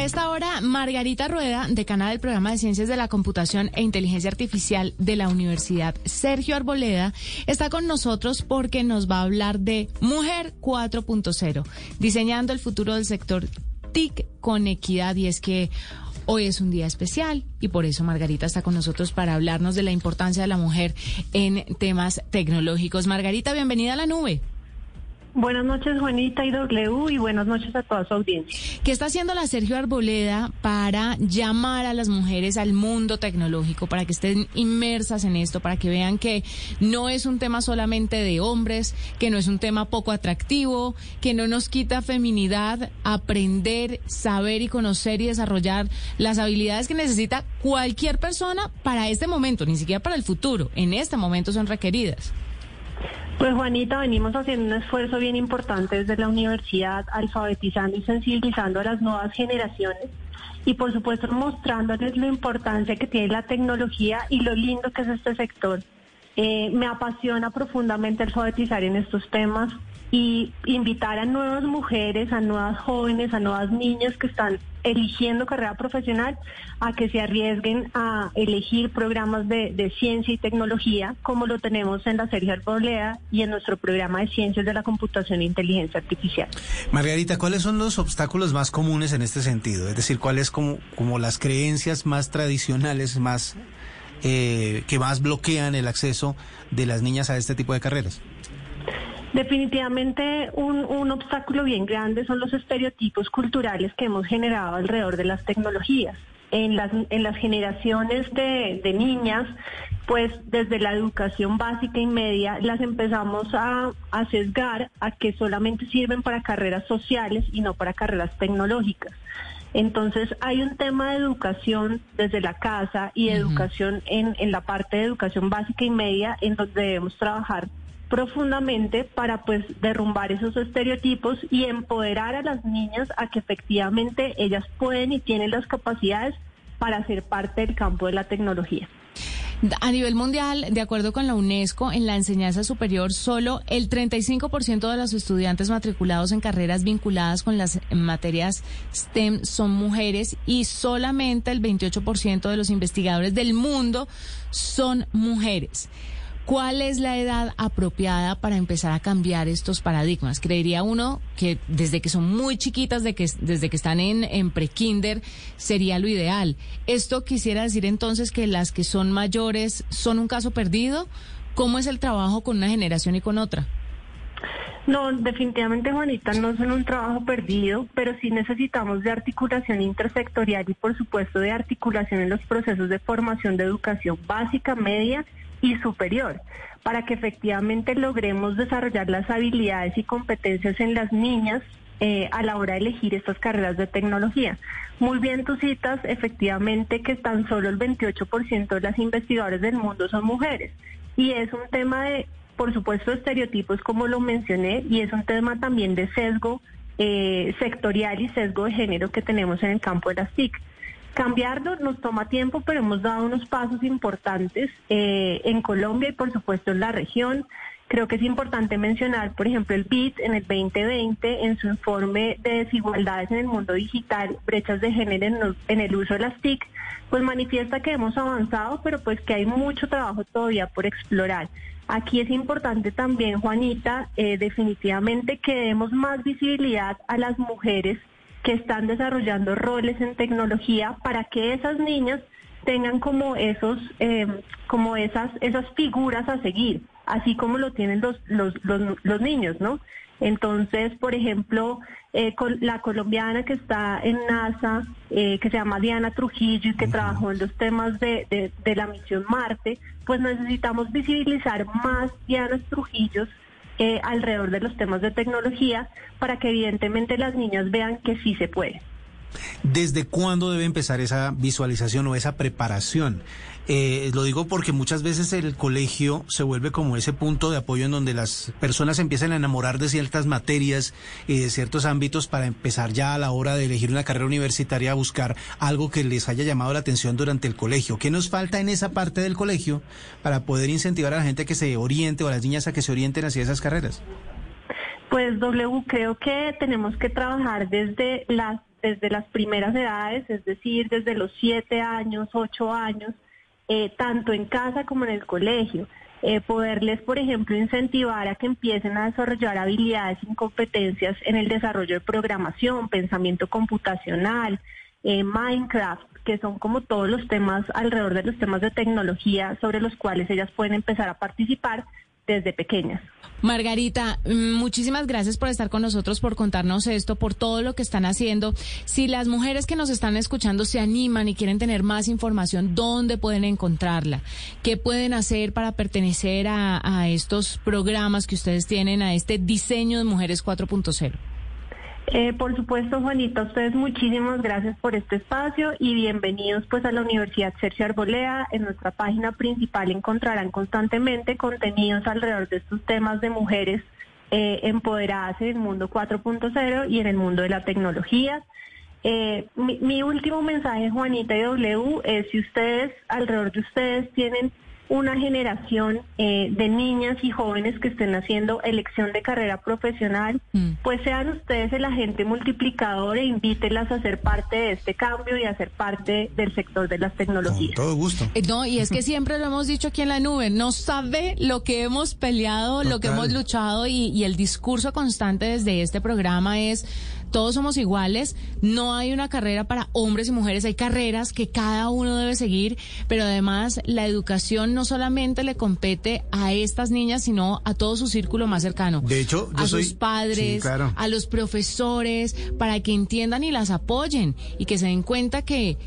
A esta hora, Margarita Rueda, decana del programa de Ciencias de la Computación e Inteligencia Artificial de la Universidad Sergio Arboleda, está con nosotros porque nos va a hablar de Mujer 4.0, diseñando el futuro del sector TIC con equidad. Y es que Hoy es un día especial y por eso Margarita está con nosotros para hablarnos de la importancia de la mujer en temas tecnológicos. Margarita, bienvenida a la nube. Buenas noches, Juanita y W, y buenas noches a toda su audiencia. ¿Qué está haciendo la Sergio Arboleda para llamar a las mujeres al mundo tecnológico, para que estén inmersas en esto, para que vean que no es un tema solamente de hombres, que no es un tema poco atractivo, que no nos quita feminidad, aprender, saber y conocer y desarrollar las habilidades que necesita cualquier persona para este momento, ni siquiera para el futuro, en este momento son requeridas? Pues Juanita, venimos haciendo un esfuerzo bien importante desde la universidad, alfabetizando y sensibilizando a las nuevas generaciones y por supuesto mostrándoles la importancia que tiene la tecnología y lo lindo que es este sector. Eh, me apasiona profundamente alfabetizar en estos temas y invitar a nuevas mujeres, a nuevas jóvenes, a nuevas niñas que están eligiendo carrera profesional a que se arriesguen a elegir programas de, ciencia y tecnología como lo tenemos en la Sergio Arboleda y en nuestro programa de ciencias de la computación e inteligencia artificial. Margarita, ¿cuáles son los obstáculos más comunes en este sentido? Es decir, ¿cuáles como, como las creencias más tradicionales, más eh, que más bloquean el acceso de las niñas a este tipo de carreras? Definitivamente un, obstáculo bien grande son los estereotipos culturales que hemos generado alrededor de las tecnologías. En las, en las generaciones de, niñas, pues desde la educación básica y media las empezamos a, a sesgar a que solamente sirven para carreras sociales y no para carreras tecnológicas. Entonces hay un tema de educación desde la casa y educación en, en la parte de educación básica y media en donde debemos trabajar profundamente para pues derrumbar esos estereotipos y empoderar a las niñas a que efectivamente ellas pueden y tienen las capacidades para ser parte del campo de la tecnología. A nivel mundial, de acuerdo con la UNESCO, en la enseñanza superior, solo el 35% de los estudiantes matriculados en carreras vinculadas con las materias STEM son mujeres y solamente el 28% de los investigadores del mundo son mujeres. ¿Cuál es la edad apropiada para empezar a cambiar estos paradigmas? Creería uno que desde que son muy chiquitas, desde que están en, en pre-kinder, sería lo ideal. ¿Esto quisiera decir entonces que las que son mayores son un caso perdido? ¿Cómo es el trabajo con una generación y con otra? No, definitivamente, Juanita, no son un trabajo perdido, pero sí necesitamos de articulación intersectorial y, por supuesto, de articulación en los procesos de formación de educación básica, media y superior, para que efectivamente logremos desarrollar las habilidades y competencias en las niñas eh, a la hora de elegir estas carreras de tecnología. Muy bien tú citas efectivamente que tan solo el 28% de las investigadoras del mundo son mujeres y es un tema de, por supuesto, estereotipos como lo mencioné y es un tema también de sesgo eh, sectorial y sesgo de género que tenemos en el campo de las TIC. Cambiarlo nos toma tiempo, pero hemos dado unos pasos importantes eh, en Colombia y por supuesto en la región. Creo que es importante mencionar, por ejemplo, el BIT en el 2020, en su informe de desigualdades en el mundo digital, brechas de género en, el uso de las TIC, pues manifiesta que hemos avanzado, pero pues que hay mucho trabajo todavía por explorar. Aquí es importante también, Juanita, eh, definitivamente que demos más visibilidad a las mujeres que están desarrollando roles en tecnología para que esas niñas tengan como esos eh, como esas esas figuras a seguir así como lo tienen los los, los, niños no entonces por ejemplo eh, con la colombiana que está en NASA eh, que se llama Diana Trujillo y que trabajó en los temas de, de, de la misión Marte pues necesitamos visibilizar más Dianas Trujillos eh, alrededor de los temas de tecnología para que evidentemente las niñas vean que sí se puede. ¿Desde cuándo debe empezar esa visualización o esa preparación? Eh, lo digo porque muchas veces el colegio se vuelve como ese punto de apoyo en donde las personas empiezan a enamorar de ciertas materias y de ciertos ámbitos para empezar ya a la hora de elegir una carrera universitaria a buscar algo que les haya llamado la atención durante el colegio. ¿Qué nos falta en esa parte del colegio para poder incentivar a la gente a que se oriente o a las niñas a que se orienten hacia esas carreras? Pues W, creo que tenemos que trabajar desde las desde las primeras edades, es decir, desde los siete años, ocho años, eh, tanto en casa como en el colegio. Eh, poderles, por ejemplo, incentivar a que empiecen a desarrollar habilidades y competencias en el desarrollo de programación, pensamiento computacional, eh, Minecraft, que son como todos los temas alrededor de los temas de tecnología sobre los cuales ellas pueden empezar a participar desde pequeñas. Margarita, mm, muchísimas gracias por estar con nosotros, por contarnos esto, por todo lo que están haciendo. Si las mujeres que nos están escuchando se animan y quieren tener más información, ¿dónde pueden encontrarla? ¿Qué pueden hacer para pertenecer a, a estos programas que ustedes tienen, a este diseño de Mujeres 4.0? Eh, por supuesto, Juanita, ustedes muchísimas gracias por este espacio y bienvenidos pues a la Universidad Sergio Arbolea. En nuestra página principal encontrarán constantemente contenidos alrededor de estos temas de mujeres eh, empoderadas en el mundo 4.0 y en el mundo de la tecnología. Eh, mi, mi último mensaje, Juanita y W, es si ustedes, alrededor de ustedes, tienen una generación eh, de niñas y jóvenes que estén haciendo elección de carrera profesional, mm. pues sean ustedes el agente multiplicador e invítelas a ser parte de este cambio y a ser parte del sector de las tecnologías. Con todo gusto. Eh, no, y es que siempre lo hemos dicho aquí en la nube, no sabe lo que hemos peleado, lo que hemos luchado y, y el discurso constante desde este programa es todos somos iguales, no hay una carrera para hombres y mujeres, hay carreras que cada uno debe seguir, pero además la educación no solamente le compete a estas niñas, sino a todo su círculo más cercano. De hecho, a sus padres, a los profesores, para que entiendan y las apoyen y que se den cuenta que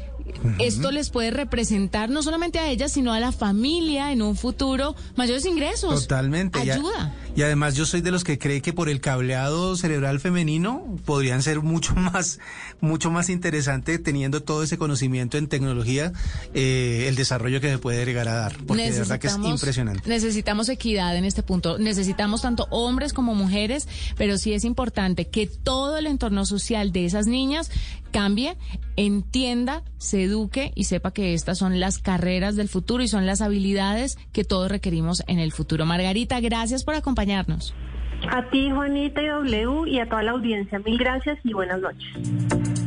esto les puede representar no solamente a ellas, sino a la familia en un futuro mayores ingresos. Totalmente. Ayuda. Y, además yo soy de los que cree que por el cableado cerebral femenino podrían ser mucho más, mucho más interesante teniendo todo ese conocimiento en tecnología, eh, el desarrollo que se puede llegar a dar. Porque de verdad que es impresionante. Necesitamos equidad en este punto. Necesitamos tanto hombres como mujeres, pero sí es importante que todo el entorno social de esas niñas cambie, entienda, se eduque y sepa que estas son las carreras del futuro y son las habilidades que todos requerimos en el futuro. Margarita, gracias por acompañarnos. A ti, Juanita y W, y a toda la audiencia, mil gracias y buenas noches.